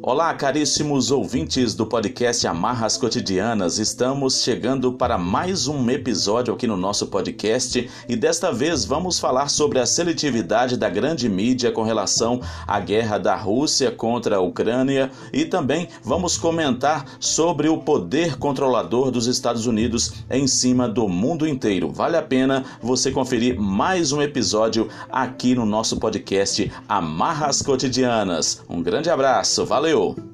Olá, caríssimos ouvintes do podcast Amarras Cotidianas. Estamos chegando para mais um episódio aqui no nosso podcast e desta vez vamos falar sobre a seletividade da grande mídia com relação à guerra da Rússia contra a Ucrânia e também vamos comentar sobre o poder controlador dos Estados Unidos em cima do mundo inteiro. Vale a pena você conferir mais um episódio aqui no nosso podcast Amarras Cotidianas. Um grande abraço, valeu! Valeu!